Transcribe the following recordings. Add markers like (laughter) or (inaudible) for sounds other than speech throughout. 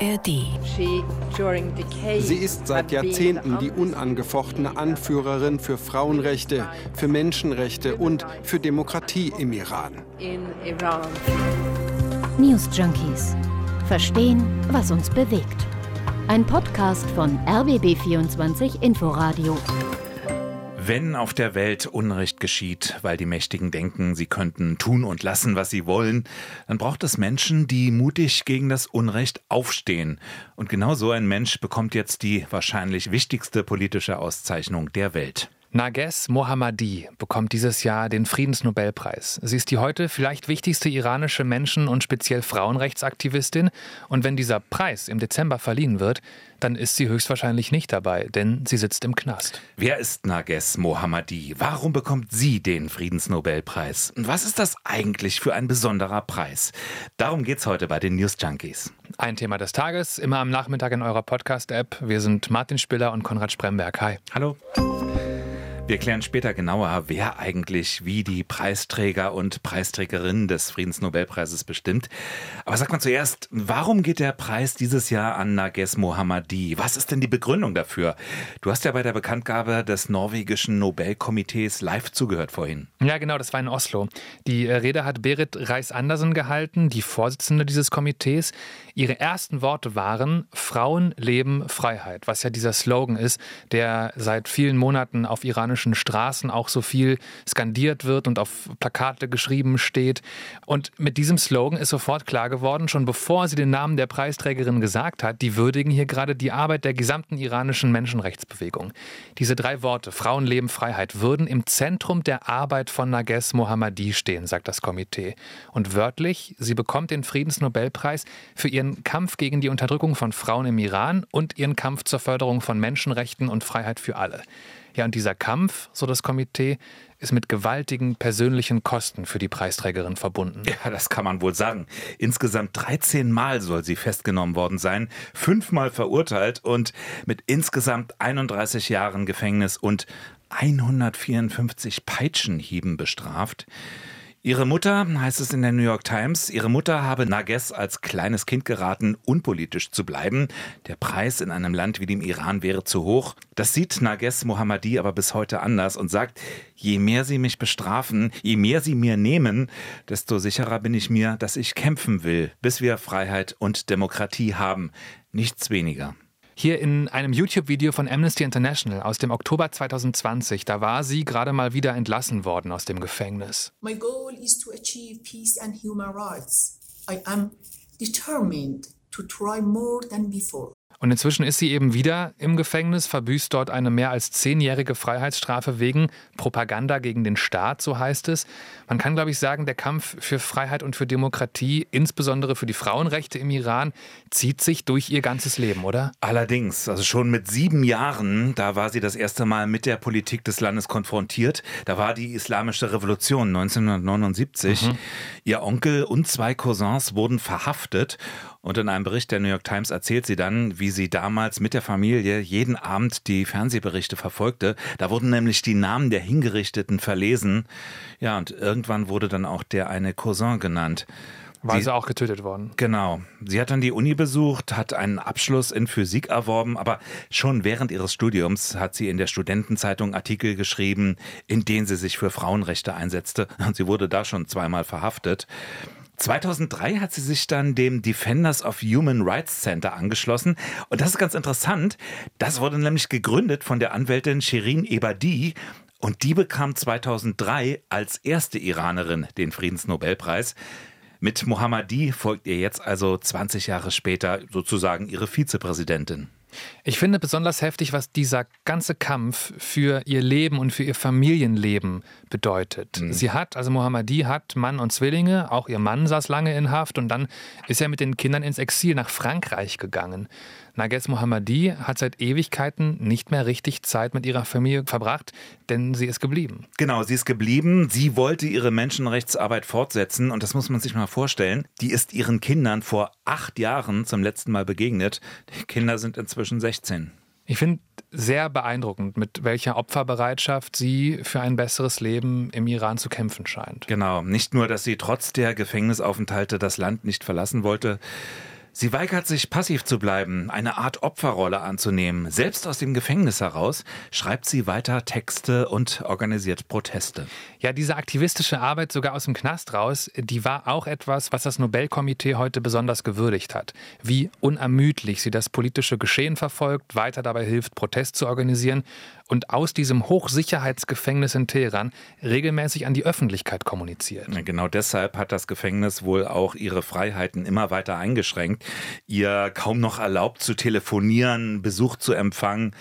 ARD. Sie ist seit Jahrzehnten die unangefochtene Anführerin für Frauenrechte, für Menschenrechte und für Demokratie im Iran. News Junkies. Verstehen, was uns bewegt. Ein Podcast von RBB24 Inforadio. Wenn auf der Welt Unrecht geschieht, weil die Mächtigen denken, sie könnten tun und lassen, was sie wollen, dann braucht es Menschen, die mutig gegen das Unrecht aufstehen. Und genau so ein Mensch bekommt jetzt die wahrscheinlich wichtigste politische Auszeichnung der Welt. Nages Mohammadi bekommt dieses Jahr den Friedensnobelpreis. Sie ist die heute vielleicht wichtigste iranische Menschen- und speziell Frauenrechtsaktivistin. Und wenn dieser Preis im Dezember verliehen wird, dann ist sie höchstwahrscheinlich nicht dabei, denn sie sitzt im Knast. Wer ist Nages Mohammadi? Warum bekommt sie den Friedensnobelpreis? Und was ist das eigentlich für ein besonderer Preis? Darum geht's heute bei den News Junkies. Ein Thema des Tages, immer am Nachmittag in eurer Podcast-App. Wir sind Martin Spiller und Konrad Spremberg. Hi. Hallo. Wir klären später genauer, wer eigentlich wie die Preisträger und Preisträgerinnen des Friedensnobelpreises bestimmt. Aber sag mal zuerst, warum geht der Preis dieses Jahr an Nages Mohammadi? Was ist denn die Begründung dafür? Du hast ja bei der Bekanntgabe des norwegischen Nobelkomitees live zugehört vorhin. Ja, genau, das war in Oslo. Die äh, Rede hat Berit Reis-Andersen gehalten, die Vorsitzende dieses Komitees. Ihre ersten Worte waren Frauen leben Freiheit, was ja dieser Slogan ist, der seit vielen Monaten auf iranischen iranischen Straßen auch so viel skandiert wird und auf Plakate geschrieben steht. Und mit diesem Slogan ist sofort klar geworden, schon bevor sie den Namen der Preisträgerin gesagt hat, die würdigen hier gerade die Arbeit der gesamten iranischen Menschenrechtsbewegung. Diese drei Worte, Frauenleben, Freiheit, würden im Zentrum der Arbeit von Nages Mohammadi stehen, sagt das Komitee. Und wörtlich, sie bekommt den Friedensnobelpreis für ihren Kampf gegen die Unterdrückung von Frauen im Iran und ihren Kampf zur Förderung von Menschenrechten und Freiheit für alle. Ja, und dieser Kampf, so das Komitee, ist mit gewaltigen persönlichen Kosten für die Preisträgerin verbunden. Ja, das kann man wohl sagen. Insgesamt 13 Mal soll sie festgenommen worden sein, fünfmal verurteilt und mit insgesamt 31 Jahren Gefängnis und 154 Peitschenhieben bestraft. Ihre Mutter, heißt es in der New York Times, ihre Mutter habe Nages als kleines Kind geraten, unpolitisch zu bleiben. Der Preis in einem Land wie dem Iran wäre zu hoch. Das sieht Nages Mohammadi aber bis heute anders und sagt, je mehr sie mich bestrafen, je mehr sie mir nehmen, desto sicherer bin ich mir, dass ich kämpfen will, bis wir Freiheit und Demokratie haben. Nichts weniger. Hier in einem YouTube-Video von Amnesty International aus dem Oktober 2020, da war sie gerade mal wieder entlassen worden aus dem Gefängnis. My goal is to achieve peace and human rights. I am determined to try more than before. Und inzwischen ist sie eben wieder im Gefängnis, verbüßt dort eine mehr als zehnjährige Freiheitsstrafe wegen Propaganda gegen den Staat, so heißt es. Man kann, glaube ich, sagen, der Kampf für Freiheit und für Demokratie, insbesondere für die Frauenrechte im Iran, zieht sich durch ihr ganzes Leben, oder? Allerdings, also schon mit sieben Jahren, da war sie das erste Mal mit der Politik des Landes konfrontiert. Da war die Islamische Revolution 1979. Mhm. Ihr Onkel und zwei Cousins wurden verhaftet und in einem Bericht der New York Times erzählt sie dann, wie sie damals mit der Familie jeden Abend die Fernsehberichte verfolgte. Da wurden nämlich die Namen der Hingerichteten verlesen. Ja, und irgendwann wurde dann auch der eine Cousin genannt. War sie auch getötet worden. Genau. Sie hat dann die Uni besucht, hat einen Abschluss in Physik erworben, aber schon während ihres Studiums hat sie in der Studentenzeitung Artikel geschrieben, in denen sie sich für Frauenrechte einsetzte. Und sie wurde da schon zweimal verhaftet. 2003 hat sie sich dann dem Defenders of Human Rights Center angeschlossen. Und das ist ganz interessant. Das wurde nämlich gegründet von der Anwältin Shirin Ebadi. Und die bekam 2003 als erste Iranerin den Friedensnobelpreis. Mit Mohammadi folgt ihr jetzt also 20 Jahre später sozusagen ihre Vizepräsidentin. Ich finde besonders heftig, was dieser ganze Kampf für ihr Leben und für ihr Familienleben bedeutet. Mhm. Sie hat, also Mohammadi hat Mann und Zwillinge, auch ihr Mann saß lange in Haft und dann ist er mit den Kindern ins Exil nach Frankreich gegangen. Nages Mohammadi hat seit Ewigkeiten nicht mehr richtig Zeit mit ihrer Familie verbracht, denn sie ist geblieben. Genau, sie ist geblieben. Sie wollte ihre Menschenrechtsarbeit fortsetzen und das muss man sich mal vorstellen. Die ist ihren Kindern vor acht Jahren zum letzten Mal begegnet. Die Kinder sind inzwischen 16. Ich finde sehr beeindruckend, mit welcher Opferbereitschaft sie für ein besseres Leben im Iran zu kämpfen scheint. Genau, nicht nur, dass sie trotz der Gefängnisaufenthalte das Land nicht verlassen wollte, Sie weigert sich, passiv zu bleiben, eine Art Opferrolle anzunehmen. Selbst aus dem Gefängnis heraus schreibt sie weiter Texte und organisiert Proteste. Ja, diese aktivistische Arbeit sogar aus dem Knast raus, die war auch etwas, was das Nobelkomitee heute besonders gewürdigt hat. Wie unermüdlich sie das politische Geschehen verfolgt, weiter dabei hilft, Protest zu organisieren und aus diesem Hochsicherheitsgefängnis in Teheran regelmäßig an die Öffentlichkeit kommuniziert. Genau deshalb hat das Gefängnis wohl auch ihre Freiheiten immer weiter eingeschränkt. Ihr kaum noch erlaubt zu telefonieren, Besuch zu empfangen.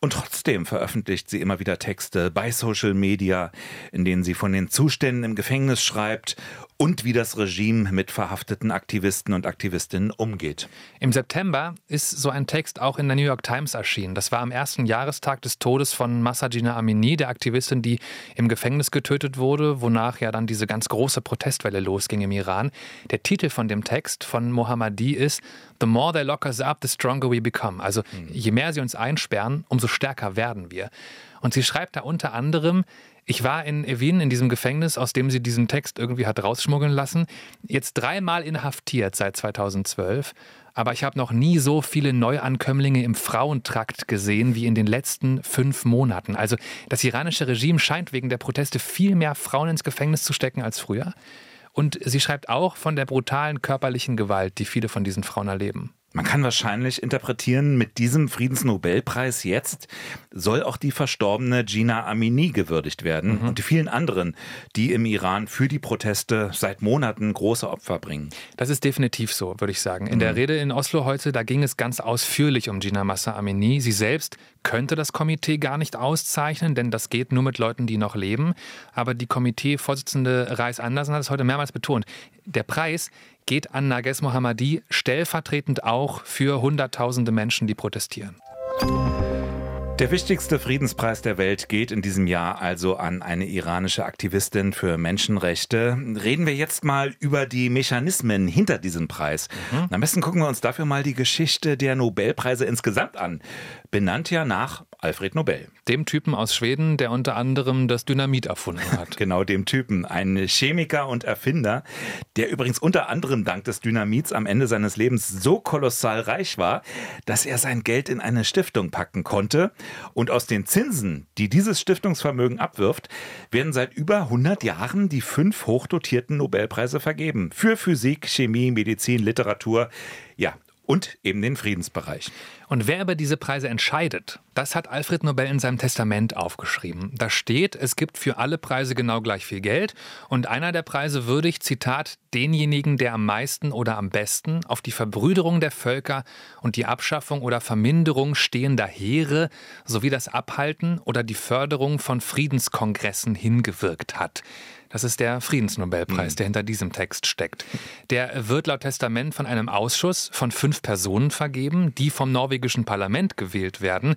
Und trotzdem veröffentlicht sie immer wieder Texte bei Social Media, in denen sie von den Zuständen im Gefängnis schreibt und wie das Regime mit verhafteten Aktivisten und Aktivistinnen umgeht. Im September ist so ein Text auch in der New York Times erschienen. Das war am ersten Jahrestag des Todes von Massajina Amini, der Aktivistin, die im Gefängnis getötet wurde, wonach ja dann diese ganz große Protestwelle losging im Iran. Der Titel von dem Text von Mohammadi ist The more they lock us up, the stronger we become. Also je mehr sie uns einsperren, umso stärker werden wir. Und sie schreibt da unter anderem, ich war in Evin, in diesem Gefängnis, aus dem sie diesen Text irgendwie hat rausschmuggeln lassen, jetzt dreimal inhaftiert seit 2012. Aber ich habe noch nie so viele Neuankömmlinge im Frauentrakt gesehen wie in den letzten fünf Monaten. Also das iranische Regime scheint wegen der Proteste viel mehr Frauen ins Gefängnis zu stecken als früher. Und sie schreibt auch von der brutalen körperlichen Gewalt, die viele von diesen Frauen erleben. Man kann wahrscheinlich interpretieren, mit diesem Friedensnobelpreis jetzt soll auch die verstorbene Gina Amini gewürdigt werden mhm. und die vielen anderen, die im Iran für die Proteste seit Monaten große Opfer bringen. Das ist definitiv so, würde ich sagen. In mhm. der Rede in Oslo heute, da ging es ganz ausführlich um Gina Massa Amini. Sie selbst könnte das Komitee gar nicht auszeichnen, denn das geht nur mit Leuten, die noch leben. Aber die Komiteevorsitzende Reis Andersen hat es heute mehrmals betont. Der Preis, geht an Nages Mohammadi stellvertretend auch für Hunderttausende Menschen, die protestieren. Der wichtigste Friedenspreis der Welt geht in diesem Jahr also an eine iranische Aktivistin für Menschenrechte. Reden wir jetzt mal über die Mechanismen hinter diesem Preis. Mhm. Am besten gucken wir uns dafür mal die Geschichte der Nobelpreise insgesamt an. Benannt ja nach Alfred Nobel. Dem Typen aus Schweden, der unter anderem das Dynamit erfunden hat. (laughs) genau, dem Typen. Ein Chemiker und Erfinder, der übrigens unter anderem dank des Dynamits am Ende seines Lebens so kolossal reich war, dass er sein Geld in eine Stiftung packen konnte. Und aus den Zinsen, die dieses Stiftungsvermögen abwirft, werden seit über 100 Jahren die fünf hochdotierten Nobelpreise vergeben. Für Physik, Chemie, Medizin, Literatur. Ja, und eben den Friedensbereich. Und wer über diese Preise entscheidet, das hat Alfred Nobel in seinem Testament aufgeschrieben. Da steht, es gibt für alle Preise genau gleich viel Geld und einer der Preise würdigt, Zitat, denjenigen, der am meisten oder am besten auf die Verbrüderung der Völker und die Abschaffung oder Verminderung stehender Heere sowie das Abhalten oder die Förderung von Friedenskongressen hingewirkt hat. Das ist der Friedensnobelpreis, mhm. der hinter diesem Text steckt. Der wird laut Testament von einem Ausschuss von fünf Personen vergeben, die vom norwegischen Parlament gewählt werden.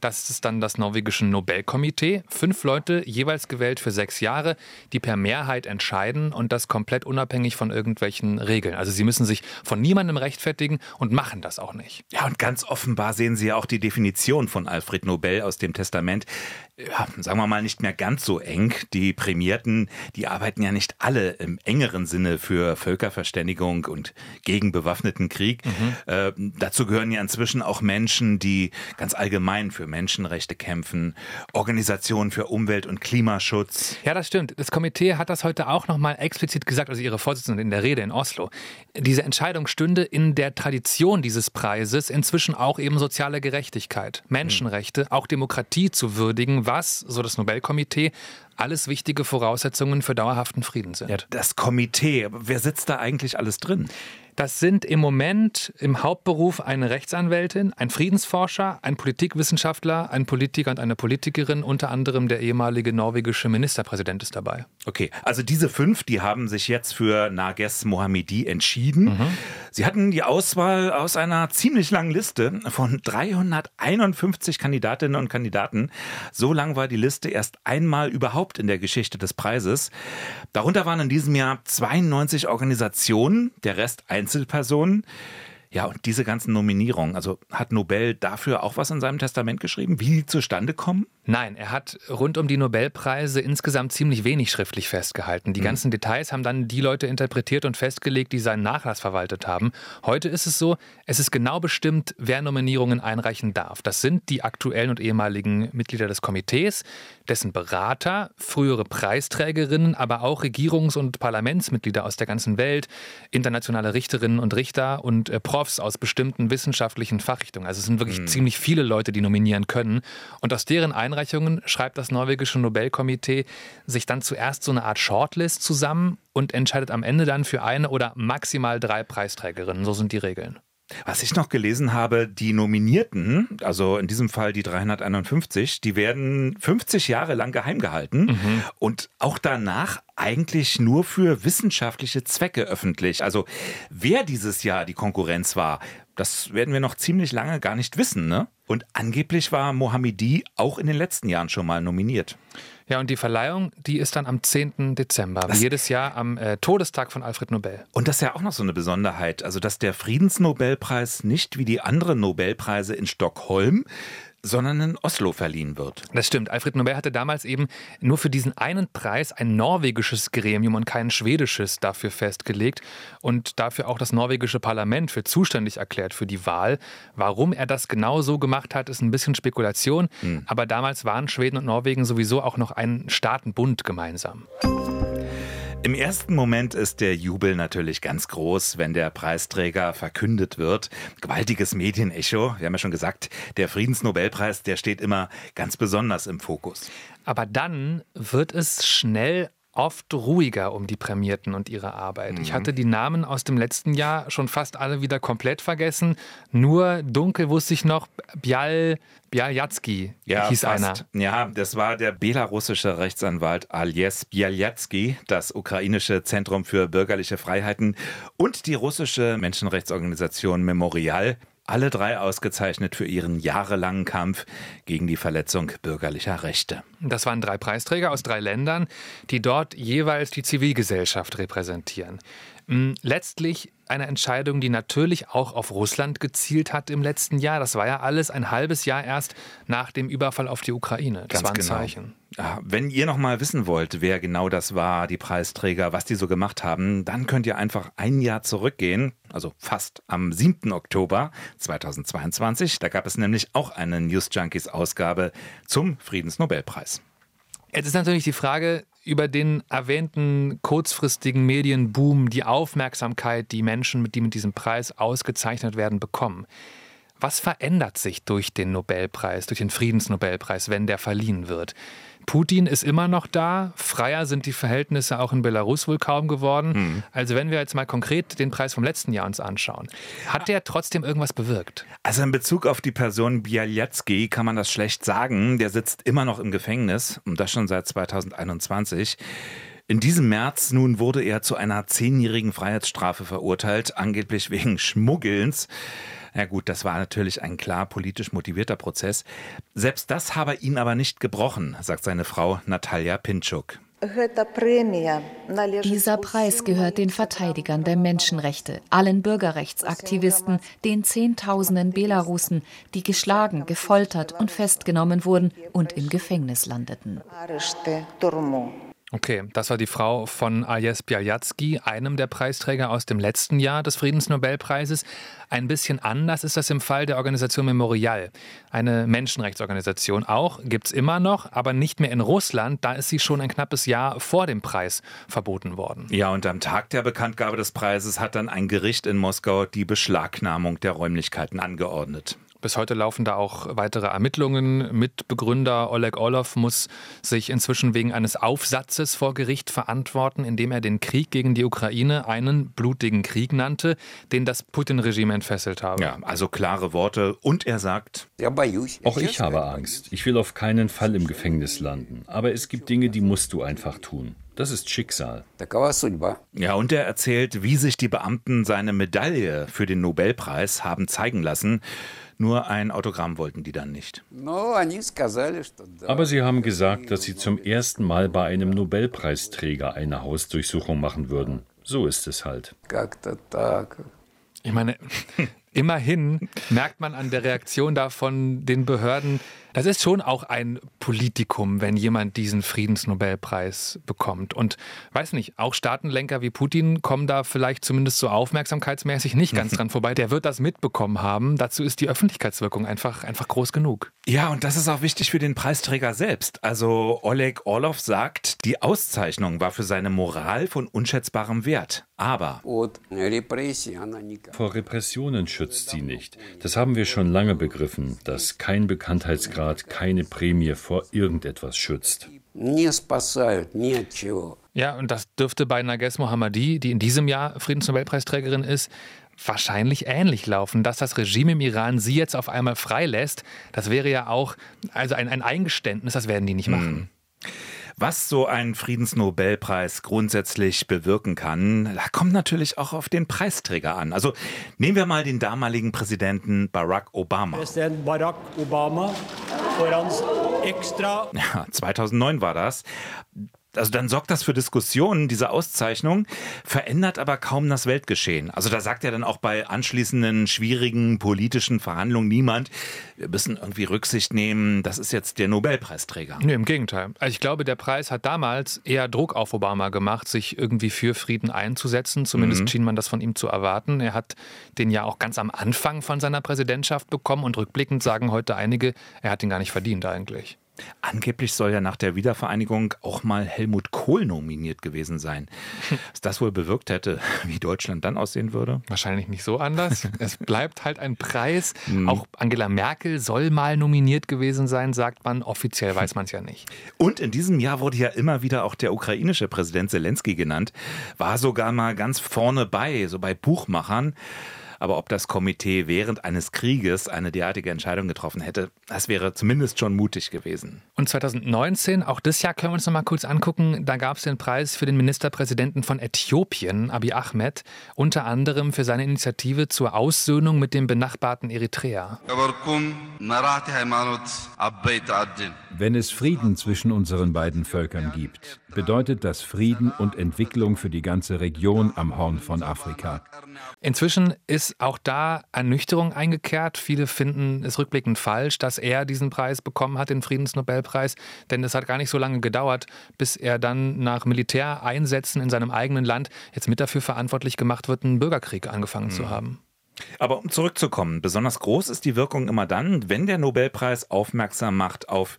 Das ist dann das norwegische Nobelkomitee. Fünf Leute, jeweils gewählt für sechs Jahre, die per Mehrheit entscheiden und das komplett unabhängig von irgendwelchen Regeln. Also sie müssen sich von niemandem rechtfertigen und machen das auch nicht. Ja, und ganz offenbar sehen Sie ja auch die Definition von Alfred Nobel aus dem Testament. Ja, sagen wir mal nicht mehr ganz so eng. Die Prämierten, die arbeiten ja nicht alle im engeren Sinne für Völkerverständigung und gegen bewaffneten Krieg. Mhm. Äh, dazu gehören ja inzwischen auch Menschen, die ganz allgemein für Menschenrechte kämpfen, Organisationen für Umwelt- und Klimaschutz. Ja, das stimmt. Das Komitee hat das heute auch nochmal explizit gesagt, also ihre Vorsitzende in der Rede in Oslo. Diese Entscheidung stünde in der Tradition dieses Preises inzwischen auch eben soziale Gerechtigkeit, Menschenrechte, auch Demokratie zu würdigen, was, so das Nobelkomitee, alles wichtige Voraussetzungen für dauerhaften Frieden sind. Ja, das Komitee, wer sitzt da eigentlich alles drin? Das sind im Moment im Hauptberuf eine Rechtsanwältin, ein Friedensforscher, ein Politikwissenschaftler, ein Politiker und eine Politikerin, unter anderem der ehemalige norwegische Ministerpräsident ist dabei. Okay, also diese fünf, die haben sich jetzt für Nages Mohammedi entschieden. Mhm. Sie hatten die Auswahl aus einer ziemlich langen Liste von 351 Kandidatinnen und Kandidaten. So lang war die Liste erst einmal überhaupt in der Geschichte des Preises. Darunter waren in diesem Jahr 92 Organisationen, der Rest ein Einzelpersonen. Ja, und diese ganzen Nominierungen, also hat Nobel dafür auch was in seinem Testament geschrieben, wie die zustande kommen? Nein, er hat rund um die Nobelpreise insgesamt ziemlich wenig schriftlich festgehalten. Die mhm. ganzen Details haben dann die Leute interpretiert und festgelegt, die seinen Nachlass verwaltet haben. Heute ist es so, es ist genau bestimmt, wer Nominierungen einreichen darf. Das sind die aktuellen und ehemaligen Mitglieder des Komitees, dessen Berater, frühere Preisträgerinnen, aber auch Regierungs- und Parlamentsmitglieder aus der ganzen Welt, internationale Richterinnen und Richter und äh, Profs aus bestimmten wissenschaftlichen Fachrichtungen. Also es sind wirklich mhm. ziemlich viele Leute, die nominieren können. Und aus deren Einreichungen schreibt das norwegische Nobelkomitee sich dann zuerst so eine Art Shortlist zusammen und entscheidet am Ende dann für eine oder maximal drei Preisträgerinnen. So sind die Regeln. Was ich noch gelesen habe, die Nominierten, also in diesem Fall die 351, die werden 50 Jahre lang geheim gehalten mhm. und auch danach eigentlich nur für wissenschaftliche Zwecke öffentlich. Also wer dieses Jahr die Konkurrenz war, das werden wir noch ziemlich lange gar nicht wissen. Ne? Und angeblich war Mohamedi auch in den letzten Jahren schon mal nominiert. Ja, und die Verleihung, die ist dann am 10. Dezember, wie jedes Jahr am äh, Todestag von Alfred Nobel. Und das ist ja auch noch so eine Besonderheit, also dass der Friedensnobelpreis nicht wie die anderen Nobelpreise in Stockholm sondern in Oslo verliehen wird. Das stimmt. Alfred Nobel hatte damals eben nur für diesen einen Preis ein norwegisches Gremium und kein schwedisches dafür festgelegt und dafür auch das norwegische Parlament für zuständig erklärt für die Wahl. Warum er das genau so gemacht hat, ist ein bisschen Spekulation. Hm. Aber damals waren Schweden und Norwegen sowieso auch noch ein Staatenbund gemeinsam. Im ersten Moment ist der Jubel natürlich ganz groß, wenn der Preisträger verkündet wird. Gewaltiges Medienecho. Wir haben ja schon gesagt, der Friedensnobelpreis, der steht immer ganz besonders im Fokus. Aber dann wird es schnell oft ruhiger um die Prämierten und ihre Arbeit. Mhm. Ich hatte die Namen aus dem letzten Jahr schon fast alle wieder komplett vergessen. Nur dunkel wusste ich noch, Bial, Bialyatsky ja, hieß fast. einer. Ja, das war der belarussische Rechtsanwalt Alies Bialyatsky, das ukrainische Zentrum für bürgerliche Freiheiten und die russische Menschenrechtsorganisation Memorial alle drei ausgezeichnet für ihren jahrelangen Kampf gegen die Verletzung bürgerlicher Rechte. Das waren drei Preisträger aus drei Ländern, die dort jeweils die Zivilgesellschaft repräsentieren. Hm, letztlich eine Entscheidung, die natürlich auch auf Russland gezielt hat im letzten Jahr. Das war ja alles ein halbes Jahr erst nach dem Überfall auf die Ukraine. Das Ganz war ein genau. Zeichen. Ja, wenn ihr noch mal wissen wollt, wer genau das war, die Preisträger, was die so gemacht haben, dann könnt ihr einfach ein Jahr zurückgehen, also fast am 7. Oktober 2022. Da gab es nämlich auch eine News Junkies Ausgabe zum Friedensnobelpreis. Jetzt ist natürlich die Frage, über den erwähnten kurzfristigen Medienboom, die Aufmerksamkeit, die Menschen, die mit diesem Preis ausgezeichnet werden, bekommen. Was verändert sich durch den Nobelpreis, durch den Friedensnobelpreis, wenn der verliehen wird? Putin ist immer noch da. Freier sind die Verhältnisse auch in Belarus wohl kaum geworden. Mhm. Also wenn wir jetzt mal konkret den Preis vom letzten Jahr uns anschauen, hat der trotzdem irgendwas bewirkt? Also in Bezug auf die Person Bialyatsky kann man das schlecht sagen. Der sitzt immer noch im Gefängnis und das schon seit 2021. In diesem März nun wurde er zu einer zehnjährigen Freiheitsstrafe verurteilt, angeblich wegen Schmuggelns. Ja gut, das war natürlich ein klar politisch motivierter Prozess. Selbst das habe ihn aber nicht gebrochen, sagt seine Frau Natalia Pinchuk. Dieser Preis gehört den Verteidigern der Menschenrechte, allen Bürgerrechtsaktivisten, den Zehntausenden Belarusen, die geschlagen, gefoltert und festgenommen wurden und im Gefängnis landeten. Okay, das war die Frau von Ajes Bialyatsky, einem der Preisträger aus dem letzten Jahr des Friedensnobelpreises. Ein bisschen anders ist das im Fall der Organisation Memorial, eine Menschenrechtsorganisation. Auch gibt es immer noch, aber nicht mehr in Russland. Da ist sie schon ein knappes Jahr vor dem Preis verboten worden. Ja, und am Tag der Bekanntgabe des Preises hat dann ein Gericht in Moskau die Beschlagnahmung der Räumlichkeiten angeordnet. Bis heute laufen da auch weitere Ermittlungen. Mitbegründer Oleg Orlov muss sich inzwischen wegen eines Aufsatzes vor Gericht verantworten, indem er den Krieg gegen die Ukraine einen blutigen Krieg nannte, den das Putin-Regime entfesselt habe. Ja, also klare Worte. Und er sagt, auch ich habe Angst. Ich will auf keinen Fall im Gefängnis landen. Aber es gibt Dinge, die musst du einfach tun. Das ist Schicksal. Ja, und er erzählt, wie sich die Beamten seine Medaille für den Nobelpreis haben zeigen lassen. Nur ein Autogramm wollten die dann nicht. Aber sie haben gesagt, dass sie zum ersten Mal bei einem Nobelpreisträger eine Hausdurchsuchung machen würden. So ist es halt. Ich meine, (laughs) Immerhin merkt man an der Reaktion da von den Behörden, das ist schon auch ein Politikum, wenn jemand diesen Friedensnobelpreis bekommt. Und weiß nicht, auch Staatenlenker wie Putin kommen da vielleicht zumindest so aufmerksamkeitsmäßig nicht ganz dran vorbei. Der wird das mitbekommen haben. Dazu ist die Öffentlichkeitswirkung einfach, einfach groß genug. Ja, und das ist auch wichtig für den Preisträger selbst. Also Oleg Orlov sagt, die Auszeichnung war für seine Moral von unschätzbarem Wert. Aber vor Repressionen schützt sie nicht. Das haben wir schon lange begriffen, dass kein Bekanntheitsgrad, keine Prämie vor irgendetwas schützt. Ja, und das dürfte bei Nages Mohammadi, die in diesem Jahr Friedensnobelpreisträgerin ist, wahrscheinlich ähnlich laufen. Dass das Regime im Iran sie jetzt auf einmal freilässt, das wäre ja auch also ein, ein Eingeständnis, das werden die nicht machen. Hm. Was so ein Friedensnobelpreis grundsätzlich bewirken kann, da kommt natürlich auch auf den Preisträger an. Also nehmen wir mal den damaligen Präsidenten Barack Obama. Präsident Barack Obama. Ja, 2009 war das also dann sorgt das für Diskussionen, diese Auszeichnung, verändert aber kaum das Weltgeschehen. Also da sagt ja dann auch bei anschließenden schwierigen politischen Verhandlungen niemand, wir müssen irgendwie Rücksicht nehmen, das ist jetzt der Nobelpreisträger. Nee, im Gegenteil. Also ich glaube, der Preis hat damals eher Druck auf Obama gemacht, sich irgendwie für Frieden einzusetzen. Zumindest mhm. schien man das von ihm zu erwarten. Er hat den ja auch ganz am Anfang von seiner Präsidentschaft bekommen und rückblickend sagen heute einige, er hat ihn gar nicht verdient eigentlich. Angeblich soll ja nach der Wiedervereinigung auch mal Helmut Kohl nominiert gewesen sein. (laughs) Was das wohl bewirkt hätte, (laughs) wie Deutschland dann aussehen würde? Wahrscheinlich nicht so anders. (laughs) es bleibt halt ein Preis. Mhm. Auch Angela Merkel soll mal nominiert gewesen sein, sagt man. Offiziell weiß man es ja nicht. Und in diesem Jahr wurde ja immer wieder auch der ukrainische Präsident Zelensky genannt. War sogar mal ganz vorne bei, so bei Buchmachern. Aber ob das Komitee während eines Krieges eine derartige Entscheidung getroffen hätte, das wäre zumindest schon mutig gewesen. Und 2019, auch das Jahr können wir uns noch mal kurz angucken, da gab es den Preis für den Ministerpräsidenten von Äthiopien, Abiy Ahmed, unter anderem für seine Initiative zur Aussöhnung mit dem benachbarten Eritrea. Wenn es Frieden zwischen unseren beiden Völkern gibt, bedeutet das Frieden und Entwicklung für die ganze Region am Horn von Afrika. Inzwischen ist auch da Ernüchterung eingekehrt. Viele finden es rückblickend falsch, dass er diesen Preis bekommen hat, den Friedensnobelpreis, denn es hat gar nicht so lange gedauert, bis er dann nach Militäreinsätzen in seinem eigenen Land jetzt mit dafür verantwortlich gemacht wird, einen Bürgerkrieg angefangen mhm. zu haben. Aber um zurückzukommen, besonders groß ist die Wirkung immer dann, wenn der Nobelpreis aufmerksam macht auf,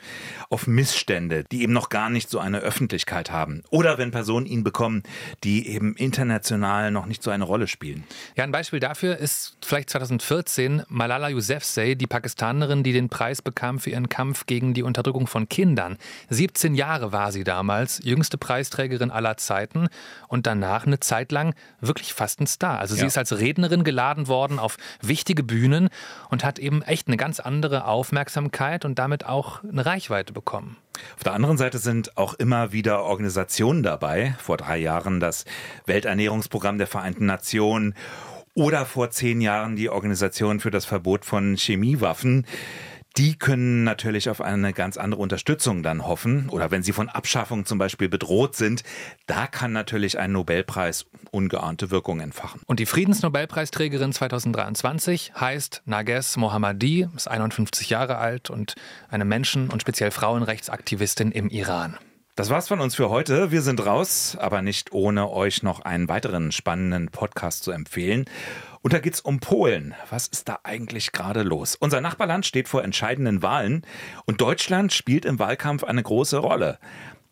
auf Missstände, die eben noch gar nicht so eine Öffentlichkeit haben. Oder wenn Personen ihn bekommen, die eben international noch nicht so eine Rolle spielen. Ja, ein Beispiel dafür ist vielleicht 2014 Malala Yousafzai, die Pakistanerin, die den Preis bekam für ihren Kampf gegen die Unterdrückung von Kindern. 17 Jahre war sie damals, jüngste Preisträgerin aller Zeiten und danach eine Zeit lang wirklich fast ein Star. Also sie ja. ist als Rednerin geladen worden geworden auf wichtige Bühnen und hat eben echt eine ganz andere Aufmerksamkeit und damit auch eine Reichweite bekommen. Auf der anderen Seite sind auch immer wieder Organisationen dabei. Vor drei Jahren das Welternährungsprogramm der Vereinten Nationen oder vor zehn Jahren die Organisation für das Verbot von Chemiewaffen die können natürlich auf eine ganz andere Unterstützung dann hoffen. Oder wenn sie von Abschaffung zum Beispiel bedroht sind, da kann natürlich ein Nobelpreis ungeahnte Wirkung entfachen. Und die Friedensnobelpreisträgerin 2023 heißt Nages Mohammadi, ist 51 Jahre alt und eine Menschen- und speziell Frauenrechtsaktivistin im Iran. Das war's von uns für heute. Wir sind raus, aber nicht ohne euch noch einen weiteren spannenden Podcast zu empfehlen. Und da geht's um Polen. Was ist da eigentlich gerade los? Unser Nachbarland steht vor entscheidenden Wahlen und Deutschland spielt im Wahlkampf eine große Rolle.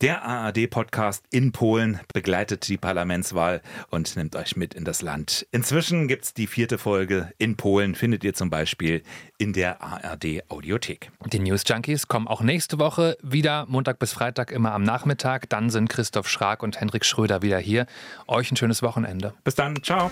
Der ARD-Podcast in Polen begleitet die Parlamentswahl und nimmt euch mit in das Land. Inzwischen gibt's die vierte Folge in Polen, findet ihr zum Beispiel in der ARD-Audiothek. Die News Junkies kommen auch nächste Woche wieder, Montag bis Freitag immer am Nachmittag. Dann sind Christoph Schrag und Henrik Schröder wieder hier. Euch ein schönes Wochenende. Bis dann, ciao.